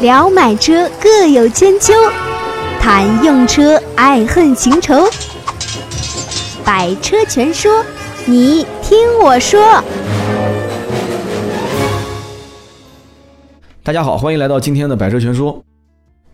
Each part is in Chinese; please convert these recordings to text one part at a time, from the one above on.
聊买车各有千秋，谈用车爱恨情仇。百车全说，你听我说。大家好，欢迎来到今天的百车全说。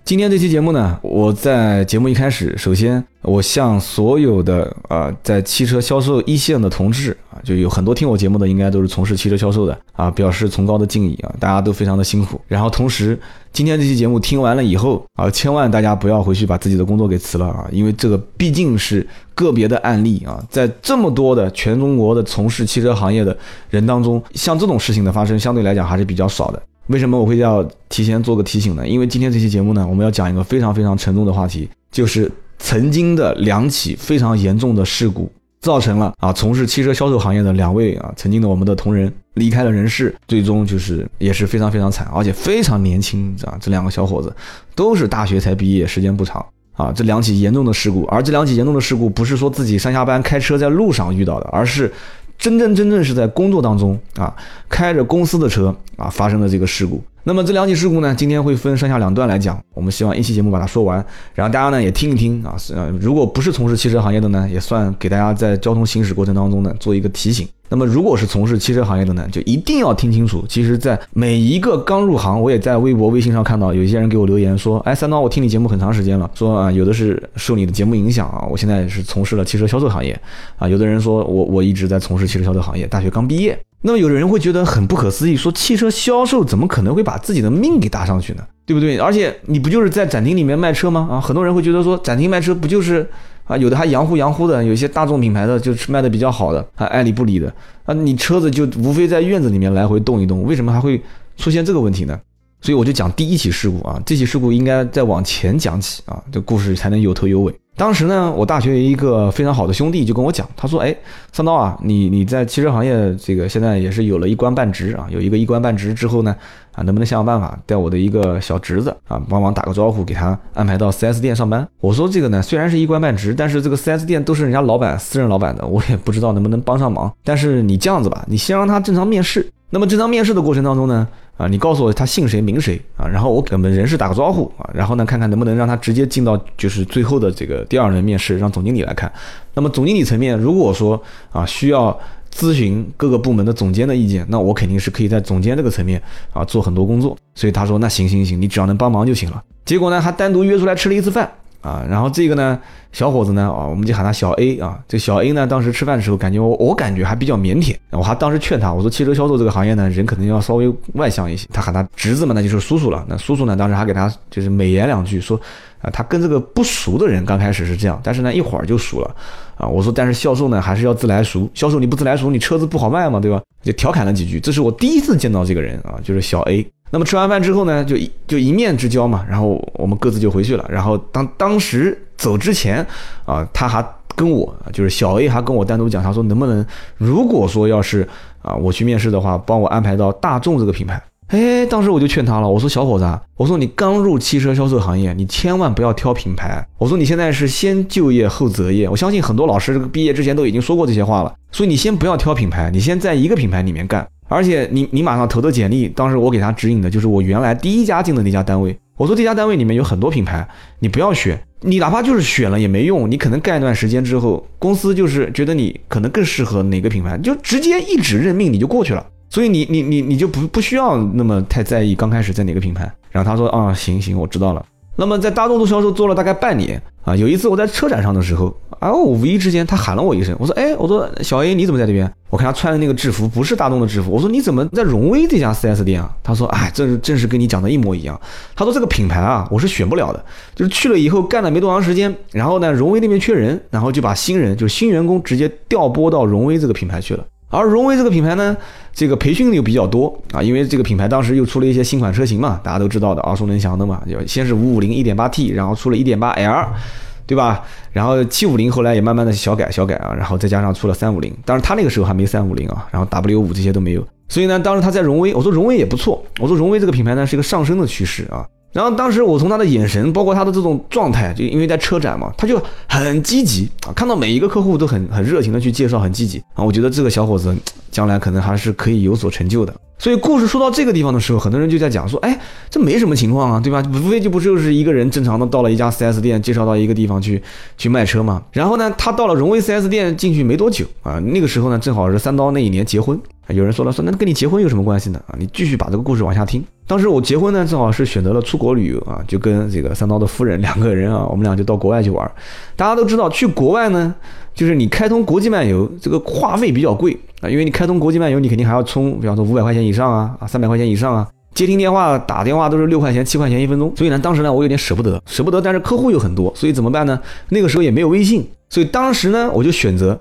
今天这期节目呢，我在节目一开始，首先我向所有的啊在汽车销售一线的同志啊，就有很多听我节目的，应该都是从事汽车销售的啊，表示崇高的敬意啊，大家都非常的辛苦。然后同时，今天这期节目听完了以后啊，千万大家不要回去把自己的工作给辞了啊，因为这个毕竟是个别的案例啊，在这么多的全中国的从事汽车行业的人当中，像这种事情的发生，相对来讲还是比较少的。为什么我会要提前做个提醒呢？因为今天这期节目呢，我们要讲一个非常非常沉重的话题，就是曾经的两起非常严重的事故，造成了啊从事汽车销售行业的两位啊曾经的我们的同仁离开了人世，最终就是也是非常非常惨，而且非常年轻啊，这两个小伙子都是大学才毕业，时间不长啊，这两起严重的事故，而这两起严重的事故不是说自己上下班开车在路上遇到的，而是。真真正正是在工作当中啊，开着公司的车啊，发生了这个事故。那么这两起事故呢，今天会分上下两段来讲。我们希望一期节目把它说完，然后大家呢也听一听啊。呃，如果不是从事汽车行业的呢，也算给大家在交通行驶过程当中呢做一个提醒。那么如果是从事汽车行业的呢，就一定要听清楚。其实，在每一个刚入行，我也在微博、微信上看到有一些人给我留言说：“哎，三刀，我听你节目很长时间了，说啊，有的是受你的节目影响啊，我现在是从事了汽车销售行业啊。有的人说我我一直在从事汽车销售行业，大学刚毕业。”那么有的人会觉得很不可思议，说汽车销售怎么可能会把自己的命给搭上去呢？对不对？而且你不就是在展厅里面卖车吗？啊，很多人会觉得说展厅卖车不就是啊，有的还洋乎洋乎的，有些大众品牌的就是卖的比较好的，还爱理不理的啊，你车子就无非在院子里面来回动一动，为什么还会出现这个问题呢？所以我就讲第一起事故啊，这起事故应该再往前讲起啊，这故事才能有头有尾。当时呢，我大学一个非常好的兄弟就跟我讲，他说：“哎，三刀啊，你你在汽车行业这个现在也是有了一官半职啊，有一个一官半职之后呢，啊，能不能想想办法带我的一个小侄子啊，帮忙打个招呼，给他安排到 4S 店上班？”我说：“这个呢，虽然是一官半职，但是这个 4S 店都是人家老板私人老板的，我也不知道能不能帮上忙。但是你这样子吧，你先让他正常面试。那么正常面试的过程当中呢？”啊，你告诉我他姓谁名谁啊？然后我给我们人事打个招呼啊，然后呢，看看能不能让他直接进到就是最后的这个第二轮面试，让总经理来看。那么总经理层面，如果说啊需要咨询各个部门的总监的意见，那我肯定是可以在总监这个层面啊做很多工作。所以他说那行行行，你只要能帮忙就行了。结果呢，还单独约出来吃了一次饭。啊，然后这个呢，小伙子呢，啊，我们就喊他小 A 啊。这小 A 呢，当时吃饭的时候，感觉我我感觉还比较腼腆。我还当时劝他，我说汽车销售这个行业呢，人可能要稍微外向一些。他喊他侄子嘛，那就是叔叔了。那叔叔呢，当时还给他就是美言两句，说啊，他跟这个不熟的人刚开始是这样，但是呢，一会儿就熟了。啊，我说但是销售呢，还是要自来熟。销售你不自来熟，你车子不好卖嘛，对吧？就调侃了几句。这是我第一次见到这个人啊，就是小 A。那么吃完饭之后呢，就一就一面之交嘛，然后我们各自就回去了。然后当当时走之前啊，他还跟我就是小 A 还跟我单独讲，他说能不能如果说要是啊我去面试的话，帮我安排到大众这个品牌。哎，当时我就劝他了，我说小伙子，我说你刚入汽车销售行业，你千万不要挑品牌。我说你现在是先就业后择业，我相信很多老师这个毕业之前都已经说过这些话了，所以你先不要挑品牌，你先在一个品牌里面干。而且你你马上投的简历，当时我给他指引的就是我原来第一家进的那家单位。我说这家单位里面有很多品牌，你不要选，你哪怕就是选了也没用。你可能干一段时间之后，公司就是觉得你可能更适合哪个品牌，就直接一纸任命你就过去了。所以你你你你就不不需要那么太在意刚开始在哪个品牌。然后他说啊行行我知道了。那么在大众做销售做了大概半年啊，有一次我在车展上的时候。啊！我无意之间，他喊了我一声，我说：“哎，我说小 A，你怎么在这边？”我看他穿的那个制服不是大众的制服，我说：“你怎么在荣威这家 4S 店啊？”他说：“哎，这正是跟你讲的一模一样。”他说：“这个品牌啊，我是选不了的，就是去了以后干了没多长时间，然后呢，荣威那边缺人，然后就把新人，就新员工直接调拨到荣威这个品牌去了。而荣威这个品牌呢，这个培训的又比较多啊，因为这个品牌当时又出了一些新款车型嘛，大家都知道的，耳熟能详的嘛，就先是五五零 1.8T，然后出了一点八 L。对吧？然后七五零后来也慢慢的小改小改啊，然后再加上出了三五零，当然他那个时候还没三五零啊，然后 W 五这些都没有，所以呢，当时他在荣威，我说荣威也不错，我说荣威这个品牌呢是一个上升的趋势啊，然后当时我从他的眼神，包括他的这种状态，就因为在车展嘛，他就很积极啊，看到每一个客户都很很热情的去介绍，很积极啊。我觉得这个小伙子将来可能还是可以有所成就的。所以故事说到这个地方的时候，很多人就在讲说，哎，这没什么情况啊，对吧？无非就不就是一个人正常的到了一家 4S 店，介绍到一个地方去去卖车嘛。然后呢，他到了荣威 4S 店进去没多久啊，那个时候呢，正好是三刀那一年结婚。有人说了，说那跟你结婚有什么关系呢？啊，你继续把这个故事往下听。当时我结婚呢，正好是选择了出国旅游啊，就跟这个三刀的夫人 两个人啊，我们俩就到国外去玩。大家都知道，去国外呢，就是你开通国际漫游，这个话费比较贵啊，因为你开通国际漫游，你肯定还要充，比方说五百块钱以上啊，啊三百块钱以上啊，接听电话、打电话都是六块钱、七块钱一分钟。所以呢，当时呢，我有点舍不得，舍不得，但是客户又很多，所以怎么办呢？那个时候也没有微信，所以当时呢，我就选择。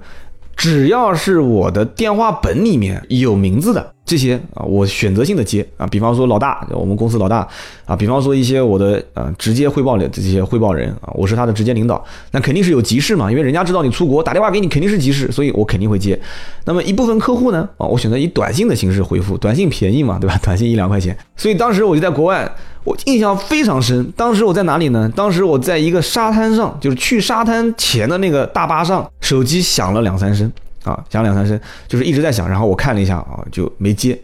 只要是我的电话本里面有名字的这些啊，我选择性的接啊，比方说老大，我们公司老大啊，比方说一些我的呃直接汇报的这些汇报人啊，我是他的直接领导，那肯定是有急事嘛，因为人家知道你出国打电话给你肯定是急事，所以我肯定会接。那么一部分客户呢啊，我选择以短信的形式回复，短信便宜嘛，对吧？短信一两块钱，所以当时我就在国外。我印象非常深，当时我在哪里呢？当时我在一个沙滩上，就是去沙滩前的那个大巴上，手机响了两三声啊，响两三声，就是一直在响。然后我看了一下啊，就没接，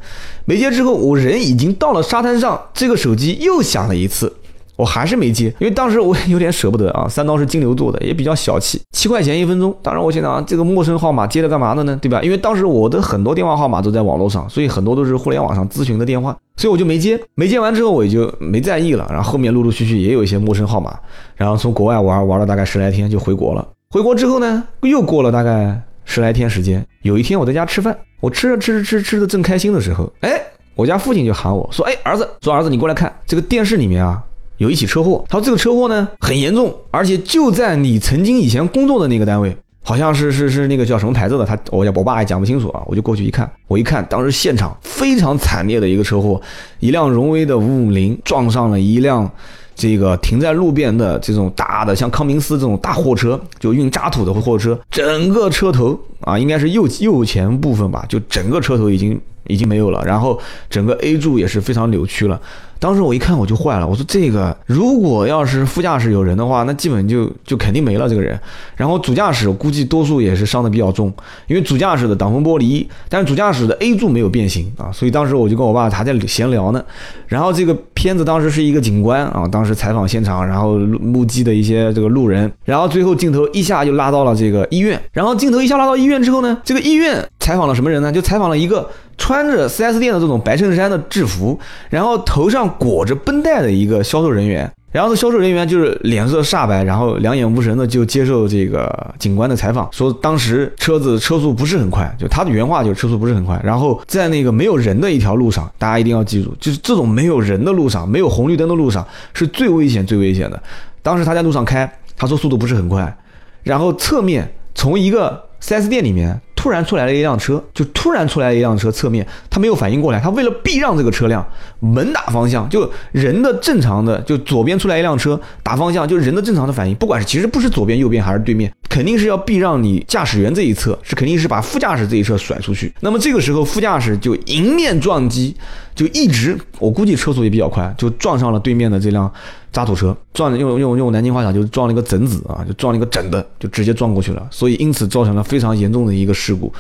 没接之后，我人已经到了沙滩上，这个手机又响了一次。我还是没接，因为当时我 有点舍不得啊。三刀是金牛座的，也比较小气，七块钱一分钟。当然，我现在啊，这个陌生号码接着干嘛的呢？对吧？因为当时我的很多电话号码都在网络上，所以很多都是互联网上咨询的电话，所以我就没接。没接完之后，我也就没在意了。然后后面陆陆续续也有一些陌生号码，然后从国外玩玩了大概十来天就回国了。回国之后呢，又过了大概十来天时间。有一天我在家吃饭，我吃着吃着吃吃的正开心的时候，哎，我家父亲就喊我说：“哎，儿子，说儿子你过来看这个电视里面啊。”有一起车祸，他说这个车祸呢很严重，而且就在你曾经以前工作的那个单位，好像是是是那个叫什么牌子的，他我我爸也讲不清楚啊，我就过去一看，我一看当时现场非常惨烈的一个车祸，一辆荣威的五五零撞上了一辆这个停在路边的这种大的像康明斯这种大货车，就运渣土的货车，整个车头啊应该是右右前部分吧，就整个车头已经已经没有了，然后整个 A 柱也是非常扭曲了。当时我一看我就坏了，我说这个如果要是副驾驶有人的话，那基本就就肯定没了这个人。然后主驾驶估计多数也是伤的比较重，因为主驾驶的挡风玻璃，但是主驾驶的 A 柱没有变形啊，所以当时我就跟我爸还在闲聊呢。然后这个片子当时是一个警官啊，当时采访现场，然后目击的一些这个路人，然后最后镜头一下就拉到了这个医院，然后镜头一下拉到医院之后呢，这个医院采访了什么人呢？就采访了一个。穿着 4S 店的这种白衬衫的制服，然后头上裹着绷带的一个销售人员，然后这销售人员就是脸色煞白，然后两眼无神的就接受这个警官的采访，说当时车子车速不是很快，就他的原话就是车速不是很快，然后在那个没有人的一条路上，大家一定要记住，就是这种没有人的路上，没有红绿灯的路上是最危险最危险的。当时他在路上开，他说速度不是很快，然后侧面从一个 4S 店里面。突然出来了一辆车，就突然出来一辆车，侧面他没有反应过来，他为了避让这个车辆，猛打方向，就人的正常的，就左边出来一辆车打方向，就人的正常的反应，不管是其实不是左边右边还是对面，肯定是要避让你驾驶员这一侧，是肯定是把副驾驶这一侧甩出去。那么这个时候副驾驶就迎面撞击，就一直我估计车速也比较快，就撞上了对面的这辆。渣土车撞用用用南京话讲，就撞了一个整子啊，就撞了一个整的，就直接撞过去了，所以因此造成了非常严重的一个事故。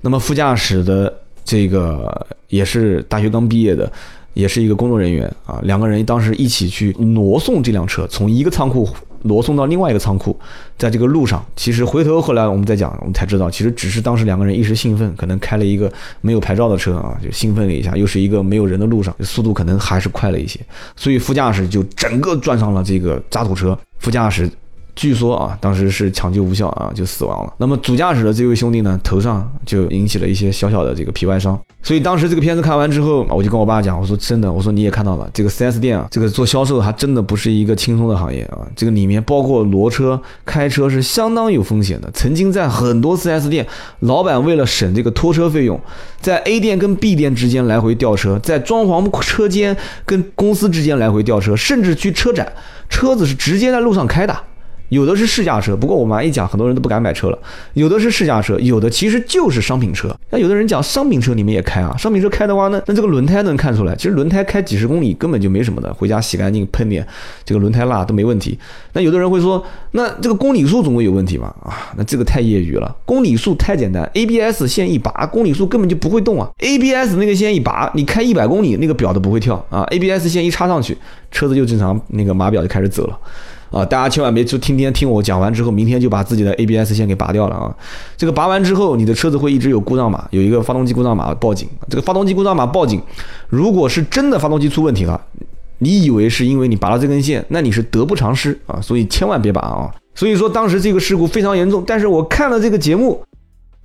那么副驾驶的这个也是大学刚毕业的。也是一个工作人员啊，两个人当时一起去挪送这辆车，从一个仓库挪送到另外一个仓库，在这个路上，其实回头后来我们再讲，我们才知道，其实只是当时两个人一时兴奋，可能开了一个没有牌照的车啊，就兴奋了一下，又是一个没有人的路上，速度可能还是快了一些，所以副驾驶就整个撞上了这个渣土车，副驾驶。据说啊，当时是抢救无效啊，就死亡了。那么主驾驶的这位兄弟呢，头上就引起了一些小小的这个皮外伤。所以当时这个片子看完之后，我就跟我爸讲，我说真的，我说你也看到了，这个 4S 店啊，这个做销售还真的不是一个轻松的行业啊。这个里面包括挪车、开车是相当有风险的。曾经在很多 4S 店，老板为了省这个拖车费用，在 A 店跟 B 店之间来回调车，在装潢车间跟公司之间来回调车，甚至去车展，车子是直接在路上开的。有的是试驾车，不过我们一讲，很多人都不敢买车了。有的是试驾车，有的其实就是商品车。那有的人讲商品车你们也开啊？商品车开的话呢，那这个轮胎能看出来，其实轮胎开几十公里根本就没什么的，回家洗干净喷点这个轮胎蜡都没问题。那有的人会说，那这个公里数总会有问题吧？啊，那这个太业余了，公里数太简单，ABS 线一拔，公里数根本就不会动啊。ABS 那个线一拔，你开一百公里那个表都不会跳啊。ABS 线一插上去，车子就正常那个码表就开始走了。啊，大家千万别就天天听我讲完之后，明天就把自己的 ABS 线给拔掉了啊！这个拔完之后，你的车子会一直有故障码，有一个发动机故障码报警。这个发动机故障码报警，如果是真的发动机出问题了，你以为是因为你拔了这根线，那你是得不偿失啊！所以千万别拔啊！所以说当时这个事故非常严重，但是我看了这个节目，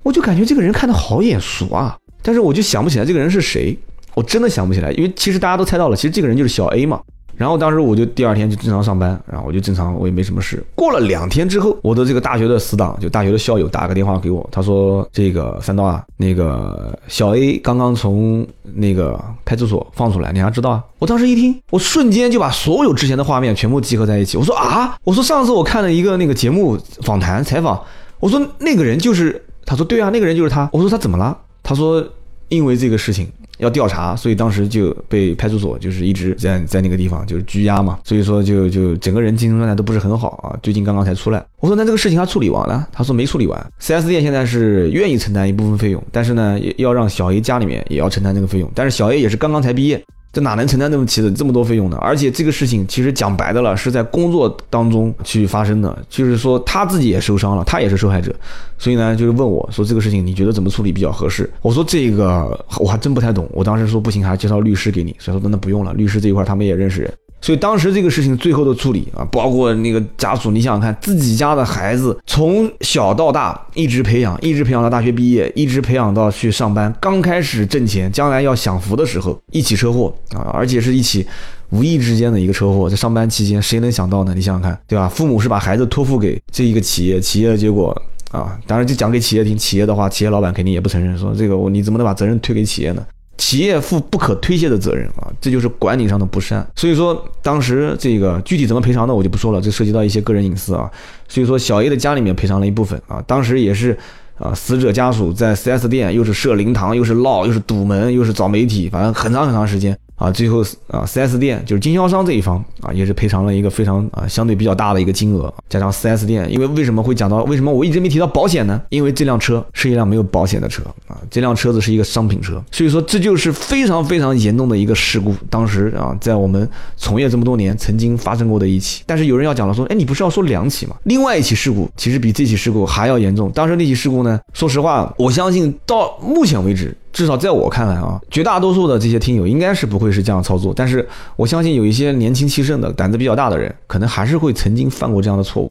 我就感觉这个人看的好眼熟啊，但是我就想不起来这个人是谁，我真的想不起来，因为其实大家都猜到了，其实这个人就是小 A 嘛。然后当时我就第二天就正常上班，然后我就正常，我也没什么事。过了两天之后，我的这个大学的死党，就大学的校友打个电话给我，他说：“这个三刀啊，那个小 A 刚刚从那个派出所放出来，你还知道啊？”我当时一听，我瞬间就把所有之前的画面全部集合在一起。我说：“啊，我说上次我看了一个那个节目访谈采访，我说那个人就是，他说对啊，那个人就是他。我说他怎么了？他说因为这个事情。”要调查，所以当时就被派出所就是一直在在那个地方就是拘押嘛，所以说就就整个人精神状态都不是很好啊。最近刚刚才出来，我说那这个事情他处理完了，他说没处理完。四 S 店现在是愿意承担一部分费用，但是呢，要让小 A 家里面也要承担这个费用，但是小 A 也是刚刚才毕业。这哪能承担这么起的这么多费用呢？而且这个事情其实讲白的了，是在工作当中去发生的，就是说他自己也受伤了，他也是受害者，所以呢，就是问我说这个事情你觉得怎么处理比较合适？我说这个我还真不太懂，我当时说不行，还介绍律师给你，所以说那不用了，律师这一块他们也认识人。所以当时这个事情最后的处理啊，包括那个家属，你想想看，自己家的孩子从小到大一直培养，一直培养到大学毕业，一直培养到去上班，刚开始挣钱，将来要享福的时候，一起车祸啊，而且是一起无意之间的一个车祸，在上班期间，谁能想到呢？你想想看，对吧？父母是把孩子托付给这一个企业，企业的结果啊，当然就讲给企业听，企业的话，企业老板肯定也不承认，说这个我你怎么能把责任推给企业呢？企业负不可推卸的责任啊，这就是管理上的不善。所以说，当时这个具体怎么赔偿的我就不说了，这涉及到一些个人隐私啊。所以说，小 A 的家里面赔偿了一部分啊。当时也是啊，死者家属在 4S 店又是设灵堂，又是闹，又是堵门，又是找媒体，反正很长很长时间。啊，最后啊，4S 店就是经销商这一方啊，也是赔偿了一个非常啊相对比较大的一个金额，加上 4S 店，因为为什么会讲到为什么我一直没提到保险呢？因为这辆车是一辆没有保险的车啊，这辆车子是一个商品车，所以说这就是非常非常严重的一个事故。当时啊，在我们从业这么多年，曾经发生过的一起。但是有人要讲了，说，哎，你不是要说两起吗？另外一起事故其实比这起事故还要严重。当时那起事故呢，说实话，我相信到目前为止。至少在我看来啊，绝大多数的这些听友应该是不会是这样操作，但是我相信有一些年轻气盛的、胆子比较大的人，可能还是会曾经犯过这样的错误。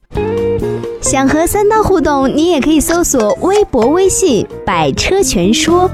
想和三刀互动，你也可以搜索微博、微信“百车全说”。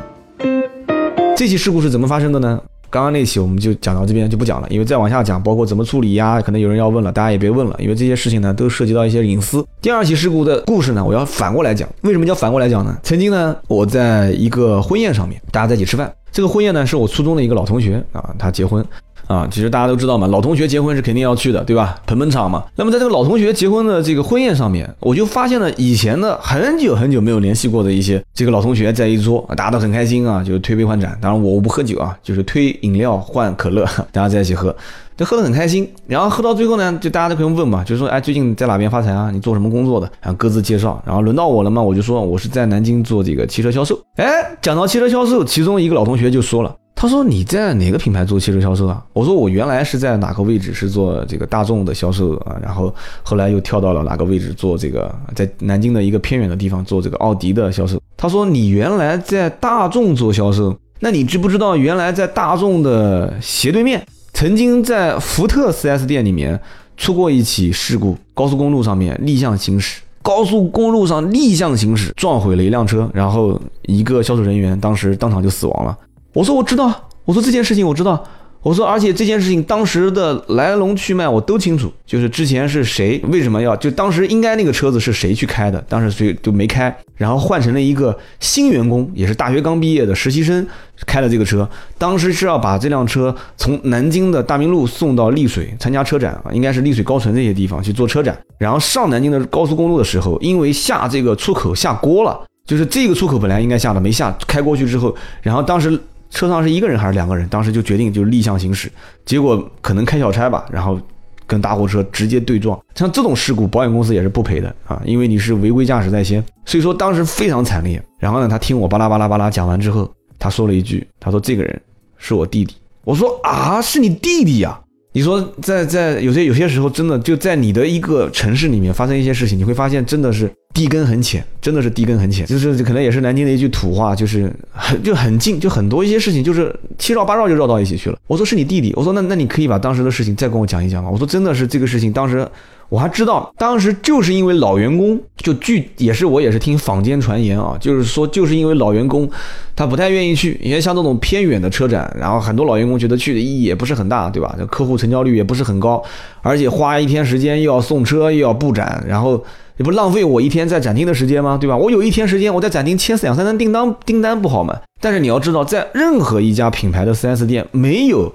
这起事故是怎么发生的呢？刚刚那期我们就讲到这边就不讲了，因为再往下讲，包括怎么处理呀，可能有人要问了，大家也别问了，因为这些事情呢都涉及到一些隐私。第二起事故的故事呢，我要反过来讲。为什么叫反过来讲呢？曾经呢，我在一个婚宴上面，大家在一起吃饭，这个婚宴呢是我初中的一个老同学啊，他结婚。啊，其实大家都知道嘛，老同学结婚是肯定要去的，对吧？捧捧场嘛。那么在这个老同学结婚的这个婚宴上面，我就发现了以前的很久很久没有联系过的一些这个老同学在一桌，大家都很开心啊，就是推杯换盏。当然我我不喝酒啊，就是推饮料换可乐，大家在一起喝，就喝得很开心。然后喝到最后呢，就大家都可以问嘛，就说，哎，最近在哪边发财啊？你做什么工作的？然后各自介绍。然后轮到我了嘛，我就说我是在南京做这个汽车销售。哎，讲到汽车销售，其中一个老同学就说了。他说你在哪个品牌做汽车销售啊？我说我原来是在哪个位置是做这个大众的销售啊，然后后来又跳到了哪个位置做这个在南京的一个偏远的地方做这个奥迪的销售。他说你原来在大众做销售，那你知不知道原来在大众的斜对面，曾经在福特 4S 店里面出过一起事故，高速公路上面逆向行驶，高速公路上逆向行驶撞毁了一辆车，然后一个销售人员当时当场就死亡了。我说我知道，我说这件事情我知道，我说，而且这件事情当时的来龙去脉我都清楚，就是之前是谁为什么要就当时应该那个车子是谁去开的，当时所以就没开，然后换成了一个新员工，也是大学刚毕业的实习生开了这个车。当时是要把这辆车从南京的大明路送到丽水参加车展啊，应该是丽水高淳这些地方去做车展。然后上南京的高速公路的时候，因为下这个出口下锅了，就是这个出口本来应该下的没下，开过去之后，然后当时。车上是一个人还是两个人？当时就决定就是逆向行驶，结果可能开小差吧，然后跟大货车直接对撞。像这种事故，保险公司也是不赔的啊，因为你是违规驾驶在先。所以说当时非常惨烈。然后呢，他听我巴拉巴拉巴拉讲完之后，他说了一句：“他说这个人是我弟弟。”我说：“啊，是你弟弟呀？”你说在在有些有些时候，真的就在你的一个城市里面发生一些事情，你会发现真的是地根很浅，真的是地根很浅，就是可能也是南京的一句土话，就是很就很近，就很多一些事情就是七绕八绕就绕到一起去了。我说是你弟弟，我说那那你可以把当时的事情再跟我讲一讲吗？我说真的是这个事情当时。我还知道，当时就是因为老员工，就据也是我也是听坊间传言啊，就是说就是因为老员工，他不太愿意去，因为像这种偏远的车展，然后很多老员工觉得去的意义也不是很大，对吧？这客户成交率也不是很高，而且花一天时间又要送车又要布展，然后也不浪费我一天在展厅的时间吗？对吧？我有一天时间我在展厅签两三单订单，订单不好吗？但是你要知道，在任何一家品牌的 4S 店，没有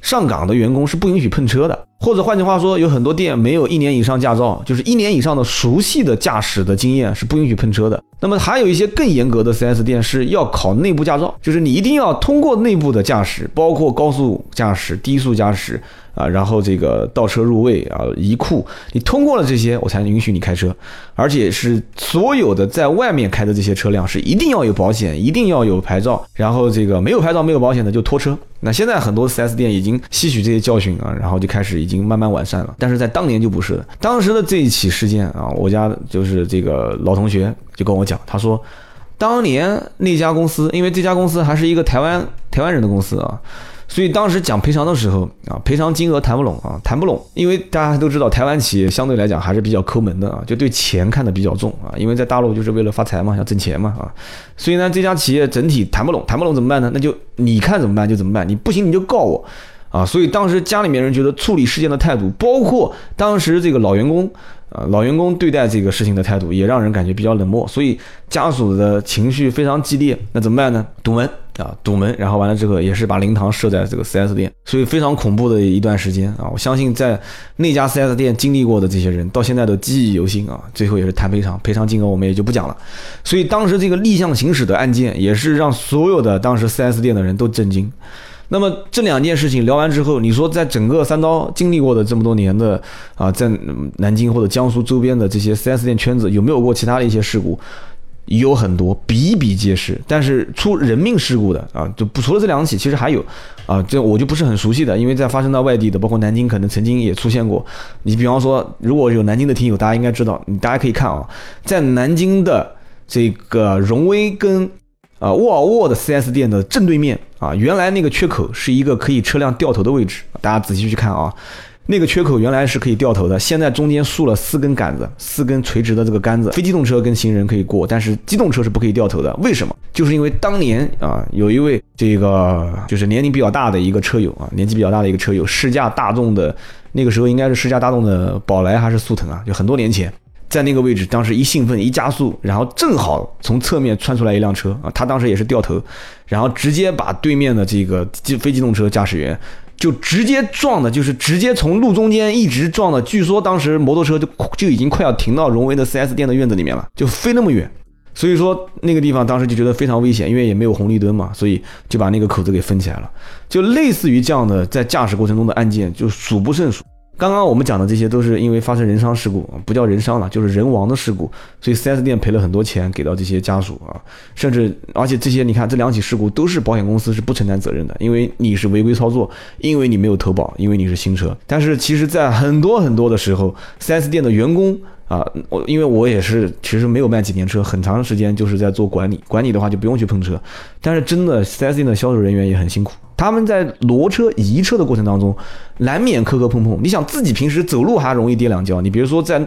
上岗的员工是不允许碰车的。或者换句话说，有很多店没有一年以上驾照，就是一年以上的熟悉的驾驶的经验是不允许喷车的。那么还有一些更严格的 4S 店是要考内部驾照，就是你一定要通过内部的驾驶，包括高速驾驶、低速驾驶。啊，然后这个倒车入位啊，移库，你通过了这些，我才允许你开车，而且是所有的在外面开的这些车辆是一定要有保险，一定要有牌照，然后这个没有牌照、没有保险的就拖车。那现在很多 4S 店已经吸取这些教训啊，然后就开始已经慢慢完善了。但是在当年就不是的，当时的这一起事件啊，我家就是这个老同学就跟我讲，他说，当年那家公司，因为这家公司还是一个台湾台湾人的公司啊。所以当时讲赔偿的时候啊，赔偿金额谈不拢啊，谈不拢，因为大家都知道台湾企业相对来讲还是比较抠门的啊，就对钱看得比较重啊，因为在大陆就是为了发财嘛，要挣钱嘛啊，所以呢，这家企业整体谈不拢，谈不拢怎么办呢？那就你看怎么办就怎么办，你不行你就告我。啊。所以当时家里面人觉得处理事件的态度，包括当时这个老员工。啊，老员工对待这个事情的态度也让人感觉比较冷漠，所以家属的情绪非常激烈。那怎么办呢？堵门啊，堵门，然后完了之后也是把灵堂设在这个 4S 店，所以非常恐怖的一段时间啊。我相信在那家 4S 店经历过的这些人，到现在都记忆犹新啊。最后也是谈赔偿，赔偿金额我们也就不讲了。所以当时这个逆向行驶的案件，也是让所有的当时 4S 店的人都震惊。那么这两件事情聊完之后，你说在整个三刀经历过的这么多年的啊，在南京或者江苏周边的这些 4S 店圈子，有没有过其他的一些事故？有很多，比比皆是。但是出人命事故的啊，就不除了这两起，其实还有啊，这我就不是很熟悉的，因为在发生到外地的，包括南京，可能曾经也出现过。你比方说，如果有南京的听友，大家应该知道，你大家可以看啊，在南京的这个荣威跟。啊，沃尔沃的 4S 店的正对面啊，原来那个缺口是一个可以车辆掉头的位置。大家仔细去看啊，那个缺口原来是可以掉头的，现在中间竖了四根杆子，四根垂直的这个杆子，非机动车跟行人可以过，但是机动车是不可以掉头的。为什么？就是因为当年啊，有一位这个就是年龄比较大的一个车友啊，年纪比较大的一个车友，试驾大众的，那个时候应该是试驾大众的宝来还是速腾啊？就很多年前。在那个位置，当时一兴奋一加速，然后正好从侧面窜出来一辆车啊，他当时也是掉头，然后直接把对面的这个机非机动车驾驶员就直接撞的，就是直接从路中间一直撞的。据说当时摩托车就就已经快要停到荣威的 4S 店的院子里面了，就飞那么远。所以说那个地方当时就觉得非常危险，因为也没有红绿灯嘛，所以就把那个口子给封起来了。就类似于这样的在驾驶过程中的案件就数不胜数。刚刚我们讲的这些都是因为发生人伤事故，不叫人伤了，就是人亡的事故，所以 4S 店赔了很多钱给到这些家属啊，甚至而且这些你看这两起事故都是保险公司是不承担责任的，因为你是违规操作，因为你没有投保，因为你是新车。但是其实，在很多很多的时候，4S 店的员工啊，我因为我也是其实没有卖几年车，很长时间就是在做管理，管理的话就不用去碰车，但是真的 4S 店的销售人员也很辛苦。他们在挪车移车的过程当中，难免磕磕碰碰。你想自己平时走路还容易跌两跤，你比如说在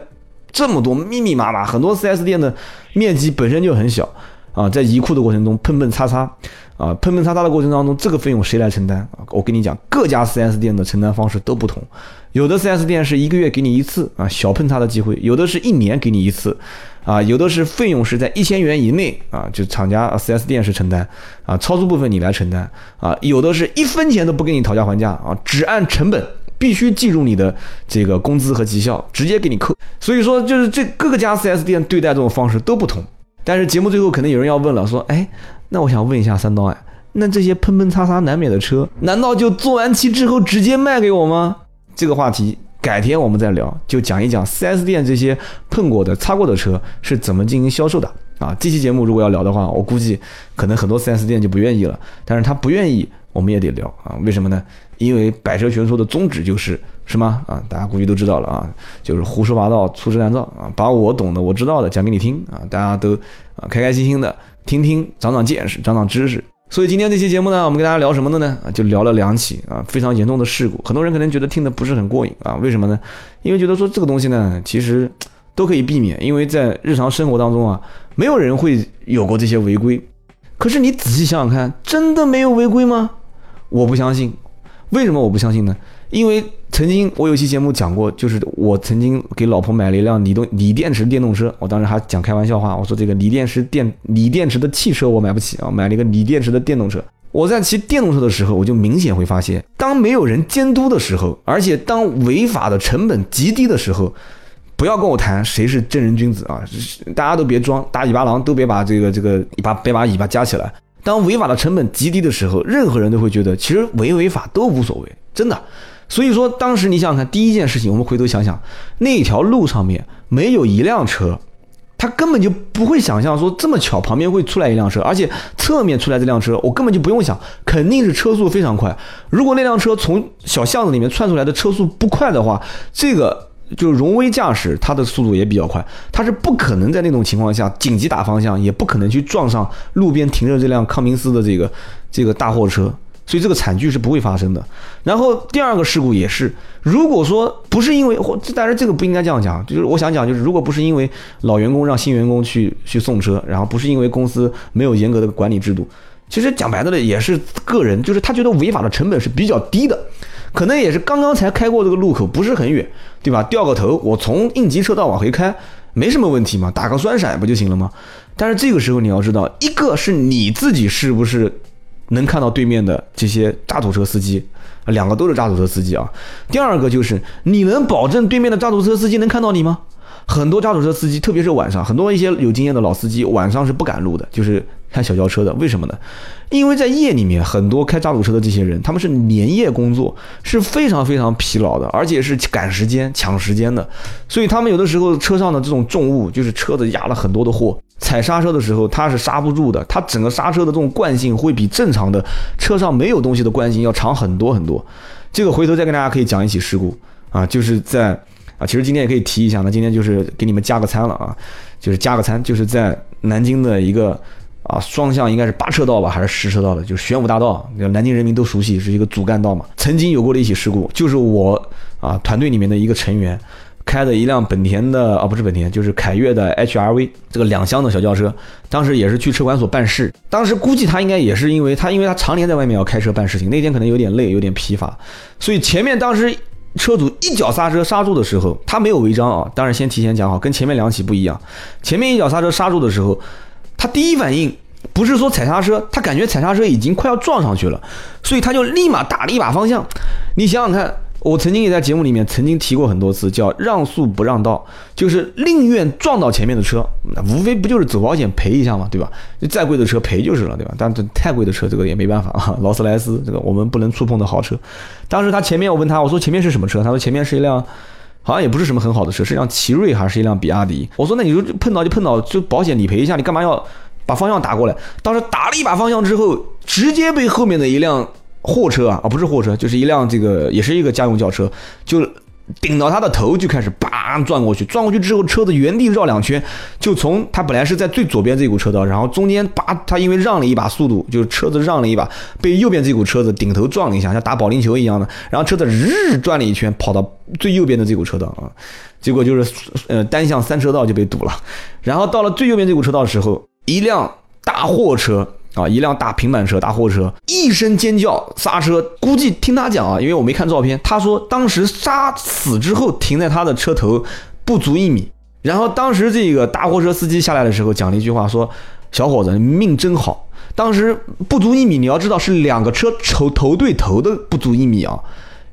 这么多密密麻麻很多 4S 店的面积本身就很小啊，在移库的过程中碰碰擦擦，啊，碰碰擦擦的过程当中，这个费用谁来承担啊？我跟你讲，各家 4S 店的承担方式都不同，有的 4S 店是一个月给你一次啊小碰擦的机会，有的是一年给你一次，啊，有的是费用是在一千元以内啊，就厂家 4S 店是承担，啊，超出部分你来承担，啊，有的是一分钱都不跟你讨价还价啊，只按成本。必须计入你的这个工资和绩效，直接给你扣。所以说，就是这各个家 4S 店对待这种方式都不同。但是节目最后可能有人要问了，说，哎，那我想问一下三刀哎，那这些喷喷擦擦难免的车，难道就做完漆之后直接卖给我吗？这个话题改天我们再聊，就讲一讲 4S 店这些碰过的、擦过的车是怎么进行销售的啊。这期节目如果要聊的话，我估计可能很多 4S 店就不愿意了。但是他不愿意，我们也得聊啊。为什么呢？因为百车全说的宗旨就是什么啊？大家估计都知道了啊，就是胡说八道、粗制滥造啊，把我懂的、我知道的讲给你听啊，大家都啊开开心心的听听，长长见识，长长知识。所以今天这期节目呢，我们跟大家聊什么的呢？就聊了两起啊非常严重的事故。很多人可能觉得听的不是很过瘾啊，为什么呢？因为觉得说这个东西呢，其实都可以避免，因为在日常生活当中啊，没有人会有过这些违规。可是你仔细想想看，真的没有违规吗？我不相信。为什么我不相信呢？因为曾经我有期节目讲过，就是我曾经给老婆买了一辆锂动锂电池电动车，我当时还讲开玩笑话，我说这个锂电池电锂电池的汽车我买不起啊，买了一个锂电池的电动车。我在骑电动车的时候，我就明显会发现，当没有人监督的时候，而且当违法的成本极低的时候，不要跟我谈谁是正人君子啊，大家都别装大尾巴狼，都别把这个这个把别把尾巴夹起来。当违法的成本极低的时候，任何人都会觉得其实违不违法都无所谓，真的。所以说，当时你想想看，第一件事情，我们回头想想，那条路上面没有一辆车，他根本就不会想象说这么巧旁边会出来一辆车，而且侧面出来这辆车，我根本就不用想，肯定是车速非常快。如果那辆车从小巷子里面窜出来的车速不快的话，这个。就是荣威驾驶，它的速度也比较快，它是不可能在那种情况下紧急打方向，也不可能去撞上路边停着这辆康明斯的这个这个大货车，所以这个惨剧是不会发生的。然后第二个事故也是，如果说不是因为或，但是这个不应该这样讲，就是我想讲，就是如果不是因为老员工让新员工去去送车，然后不是因为公司没有严格的管理制度，其实讲白了也是个人，就是他觉得违法的成本是比较低的。可能也是刚刚才开过这个路口，不是很远，对吧？掉个头，我从应急车道往回开，没什么问题嘛，打个双闪不就行了吗？但是这个时候你要知道，一个是你自己是不是能看到对面的这些渣土车司机，两个都是渣土车司机啊。第二个就是你能保证对面的渣土车司机能看到你吗？很多渣土车司机，特别是晚上，很多一些有经验的老司机晚上是不赶路的，就是开小轿车的。为什么呢？因为在夜里面，很多开渣土车的这些人，他们是连夜工作，是非常非常疲劳的，而且是赶时间、抢时间的。所以他们有的时候车上的这种重物，就是车子压了很多的货，踩刹车的时候它是刹不住的，它整个刹车的这种惯性会比正常的车上没有东西的惯性要长很多很多。这个回头再跟大家可以讲一起事故啊，就是在。啊，其实今天也可以提一下，那今天就是给你们加个餐了啊，就是加个餐，就是在南京的一个啊双向应该是八车道吧，还是十车道的，就是玄武大道，南京人民都熟悉，是一个主干道嘛。曾经有过的一起事故，就是我啊团队里面的一个成员开的一辆本田的啊不是本田，就是凯越的 HRV 这个两厢的小轿车，当时也是去车管所办事，当时估计他应该也是因为他因为他常年在外面要开车办事情，那天可能有点累，有点疲乏，所以前面当时。车主一脚刹车刹住的时候，他没有违章啊。当然，先提前讲好，跟前面两起不一样。前面一脚刹车刹住的时候，他第一反应不是说踩刹车，他感觉踩刹车已经快要撞上去了，所以他就立马打了一把方向。你想想看。我曾经也在节目里面曾经提过很多次，叫让速不让道，就是宁愿撞到前面的车，那无非不就是走保险赔一下嘛，对吧？就再贵的车赔就是了，对吧？但这太贵的车，这个也没办法啊。劳斯莱斯这个我们不能触碰的豪车，当时他前面我问他，我说前面是什么车？他说前面是一辆，好像也不是什么很好的车，是一辆奇瑞还是一辆比亚迪？我说那你就碰到就碰到，就保险理赔一下，你干嘛要把方向打过来？当时打了一把方向之后，直接被后面的一辆。货车啊，啊不是货车，就是一辆这个，也是一个家用轿车，就顶到他的头就开始叭转过去，转过去之后，车子原地绕两圈，就从他本来是在最左边这股车道，然后中间叭，他因为让了一把速度，就是车子让了一把，被右边这股车子顶头撞了一下，像打保龄球一样的，然后车子日转了一圈，跑到最右边的这股车道啊，结果就是呃单向三车道就被堵了，然后到了最右边这股车道的时候，一辆。大货车啊，一辆大平板车、大货车，一声尖叫刹车，估计听他讲啊，因为我没看照片，他说当时刹死之后停在他的车头不足一米，然后当时这个大货车司机下来的时候讲了一句话，说小伙子命真好，当时不足一米，你要知道是两个车头头对头的不足一米啊。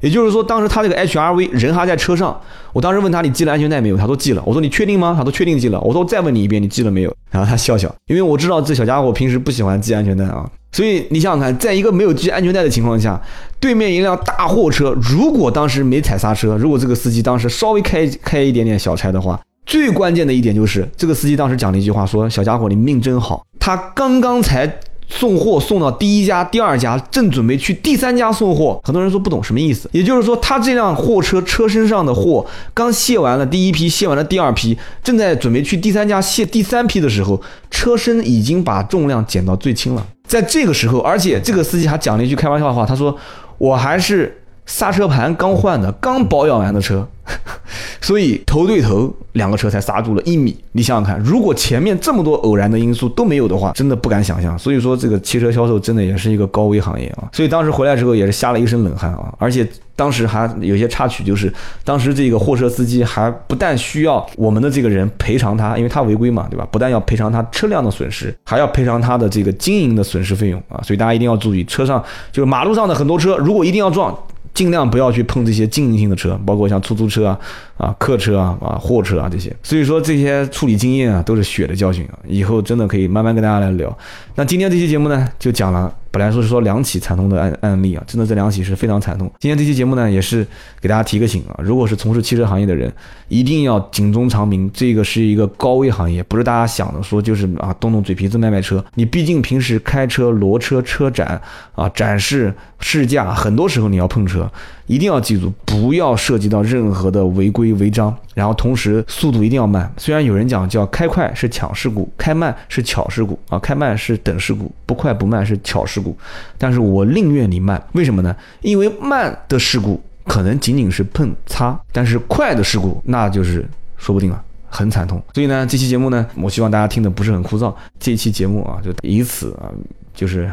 也就是说，当时他这个 H R V 人还在车上，我当时问他你系了安全带没有？他说系了。我说你确定吗？他说确定系了。我说我再问你一遍，你系了没有？然后他笑笑，因为我知道这小家伙平时不喜欢系安全带啊。所以你想想看，在一个没有系安全带的情况下，对面一辆大货车，如果当时没踩刹车，如果这个司机当时稍微开开一点点小差的话，最关键的一点就是这个司机当时讲了一句话，说小家伙你命真好，他刚刚才。送货送到第一家、第二家，正准备去第三家送货。很多人说不懂什么意思，也就是说，他这辆货车车身上的货刚卸完了第一批，卸完了第二批，正在准备去第三家卸第三批的时候，车身已经把重量减到最轻了。在这个时候，而且这个司机还讲了一句开玩笑的话，他说：“我还是。”刹车盘刚换的，刚保养完的车，所以头对头两个车才刹住了一米。你想想看，如果前面这么多偶然的因素都没有的话，真的不敢想象。所以说，这个汽车销售真的也是一个高危行业啊。所以当时回来之后也是吓了一身冷汗啊。而且当时还有些插曲，就是当时这个货车司机还不但需要我们的这个人赔偿他，因为他违规嘛，对吧？不但要赔偿他车辆的损失，还要赔偿他的这个经营的损失费用啊。所以大家一定要注意，车上就是马路上的很多车，如果一定要撞。尽量不要去碰这些经营性的车，包括像出租车啊、啊客车啊、啊货车啊这些。所以说这些处理经验啊，都是血的教训啊，以后真的可以慢慢跟大家来聊。那今天这期节目呢，就讲了。本来说是说两起惨痛的案案例啊，真的这两起是非常惨痛。今天这期节目呢，也是给大家提个醒啊，如果是从事汽车行业的人，一定要警钟长鸣，这个是一个高危行业，不是大家想的说就是啊动动嘴皮子卖卖车。你毕竟平时开车、挪车、车展啊、展示、试驾，很多时候你要碰车。一定要记住，不要涉及到任何的违规违章，然后同时速度一定要慢。虽然有人讲叫开快是抢事故，开慢是巧事故啊，开慢是等事故，不快不慢是巧事故。但是我宁愿你慢，为什么呢？因为慢的事故可能仅仅是碰擦，但是快的事故那就是说不定了，很惨痛。所以呢，这期节目呢，我希望大家听的不是很枯燥。这期节目啊，就以此啊，就是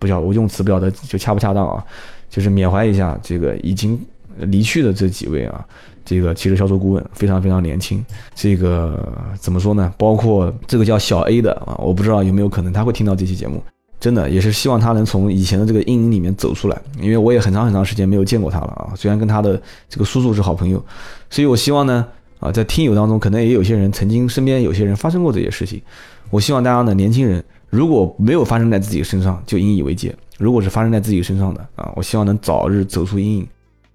不晓我用词不晓得就恰不恰当啊。就是缅怀一下这个已经离去的这几位啊，这个汽车销售顾问非常非常年轻。这个怎么说呢？包括这个叫小 A 的啊，我不知道有没有可能他会听到这期节目。真的也是希望他能从以前的这个阴影里面走出来，因为我也很长很长时间没有见过他了啊。虽然跟他的这个叔叔是好朋友，所以我希望呢啊，在听友当中可能也有些人曾经身边有些人发生过这些事情。我希望大家呢，年轻人如果没有发生在自己身上，就引以为戒。如果是发生在自己身上的啊，我希望能早日走出阴影。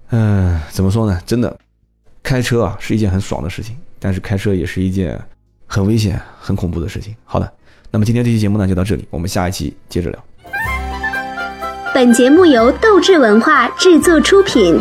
嗯，怎么说呢？真的，开车啊是一件很爽的事情，但是开车也是一件很危险、很恐怖的事情。好的，那么今天这期节目呢就到这里，我们下一期接着聊。本节目由斗志文化制作出品。